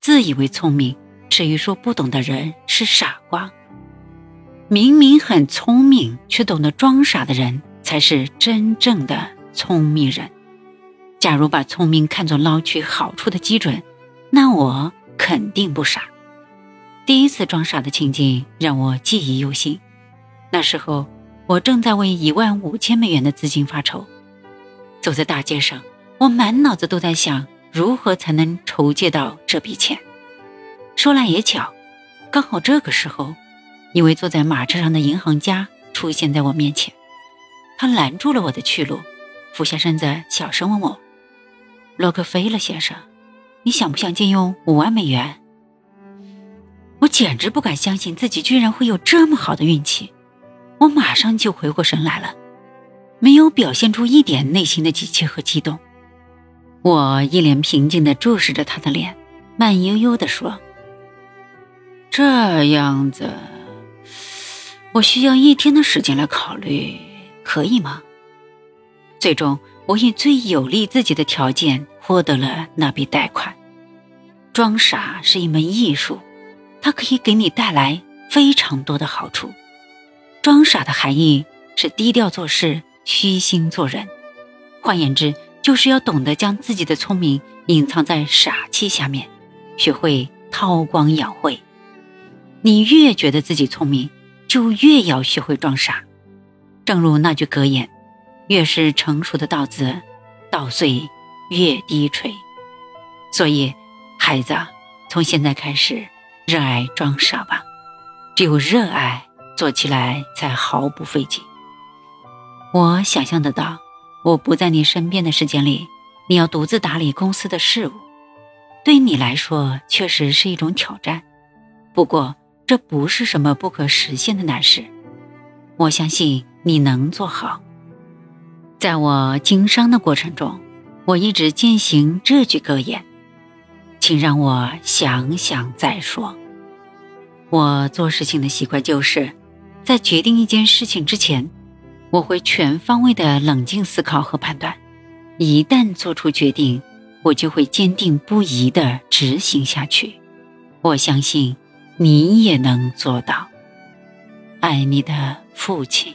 自以为聪明，至于说不懂的人是傻瓜。明明很聪明却懂得装傻的人，才是真正的聪明人。假如把聪明看作捞取好处的基准，那我肯定不傻。第一次装傻的情景让我记忆犹新。那时候，我正在为一万五千美元的资金发愁。走在大街上，我满脑子都在想如何才能筹借到这笔钱。说来也巧，刚好这个时候，一位坐在马车上的银行家出现在我面前。他拦住了我的去路，俯下身子，小声问我：“洛克菲勒先生，你想不想借用五万美元？”我简直不敢相信自己居然会有这么好的运气。我马上就回过神来了。没有表现出一点内心的急切和激动，我一脸平静地注视着他的脸，慢悠悠地说：“这样子，我需要一天的时间来考虑，可以吗？”最终，我以最有利自己的条件获得了那笔贷款。装傻是一门艺术，它可以给你带来非常多的好处。装傻的含义是低调做事。虚心做人，换言之，就是要懂得将自己的聪明隐藏在傻气下面，学会韬光养晦。你越觉得自己聪明，就越要学会装傻。正如那句格言：“越是成熟的稻子，稻穗越低垂。”所以，孩子，从现在开始，热爱装傻吧。只有热爱，做起来才毫不费劲。我想象得到，我不在你身边的时间里，你要独自打理公司的事务，对你来说确实是一种挑战。不过，这不是什么不可实现的难事，我相信你能做好。在我经商的过程中，我一直践行这句格言，请让我想想再说。我做事情的习惯就是，在决定一件事情之前。我会全方位的冷静思考和判断，一旦做出决定，我就会坚定不移的执行下去。我相信你也能做到。爱你的父亲。